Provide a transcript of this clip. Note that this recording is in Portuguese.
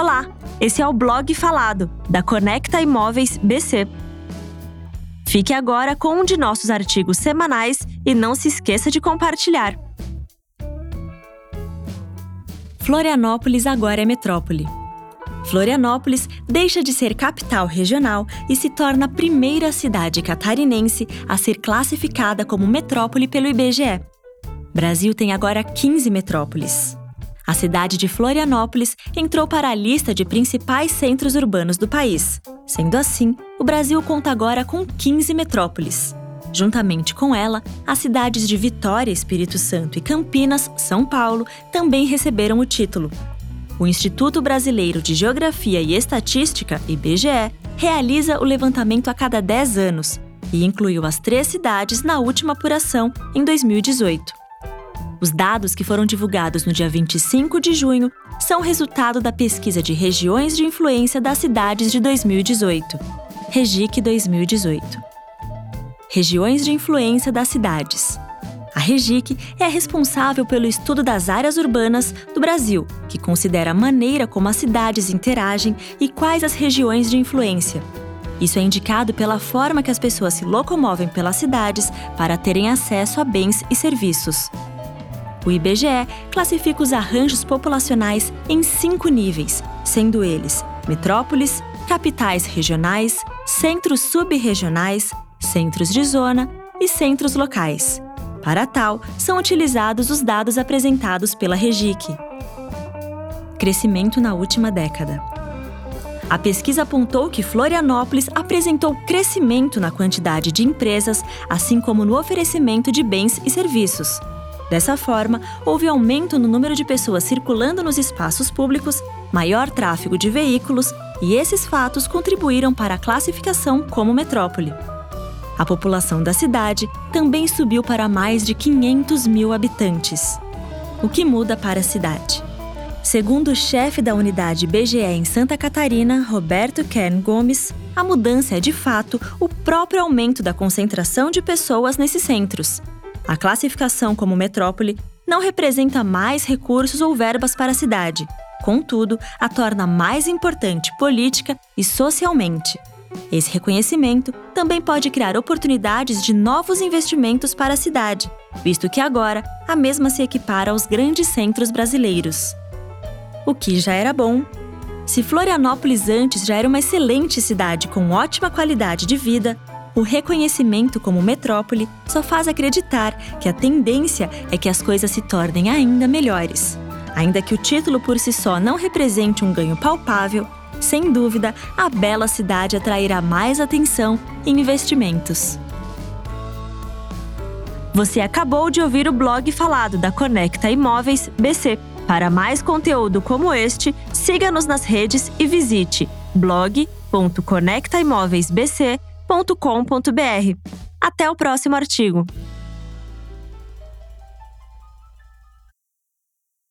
Olá, esse é o blog falado da Conecta Imóveis BC. Fique agora com um de nossos artigos semanais e não se esqueça de compartilhar. Florianópolis agora é metrópole. Florianópolis deixa de ser capital regional e se torna a primeira cidade catarinense a ser classificada como metrópole pelo IBGE. Brasil tem agora 15 metrópoles. A cidade de Florianópolis entrou para a lista de principais centros urbanos do país. Sendo assim, o Brasil conta agora com 15 metrópoles. Juntamente com ela, as cidades de Vitória, Espírito Santo e Campinas, São Paulo, também receberam o título. O Instituto Brasileiro de Geografia e Estatística, IBGE, realiza o levantamento a cada 10 anos e incluiu as três cidades na última apuração, em 2018. Os dados que foram divulgados no dia 25 de junho são resultado da pesquisa de regiões de influência das cidades de 2018. Regic 2018. Regiões de influência das cidades. A Regic é responsável pelo estudo das áreas urbanas do Brasil, que considera a maneira como as cidades interagem e quais as regiões de influência. Isso é indicado pela forma que as pessoas se locomovem pelas cidades para terem acesso a bens e serviços. O IBGE classifica os arranjos populacionais em cinco níveis, sendo eles metrópoles, capitais regionais, centros subregionais, centros de zona e centros locais. Para tal, são utilizados os dados apresentados pela Regic. Crescimento na última década. A pesquisa apontou que Florianópolis apresentou crescimento na quantidade de empresas, assim como no oferecimento de bens e serviços. Dessa forma, houve aumento no número de pessoas circulando nos espaços públicos, maior tráfego de veículos, e esses fatos contribuíram para a classificação como metrópole. A população da cidade também subiu para mais de 500 mil habitantes. O que muda para a cidade? Segundo o chefe da unidade BGE em Santa Catarina, Roberto Kern Gomes, a mudança é de fato o próprio aumento da concentração de pessoas nesses centros, a classificação como metrópole não representa mais recursos ou verbas para a cidade, contudo, a torna mais importante política e socialmente. Esse reconhecimento também pode criar oportunidades de novos investimentos para a cidade, visto que agora a mesma se equipara aos grandes centros brasileiros. O que já era bom. Se Florianópolis antes já era uma excelente cidade com ótima qualidade de vida, o reconhecimento como metrópole só faz acreditar que a tendência é que as coisas se tornem ainda melhores. Ainda que o título por si só não represente um ganho palpável, sem dúvida, a bela cidade atrairá mais atenção e investimentos. Você acabou de ouvir o blog falado da Conecta Imóveis BC. Para mais conteúdo como este, siga-nos nas redes e visite blog.conectaimoveisbc.com.br. Até o próximo artigo.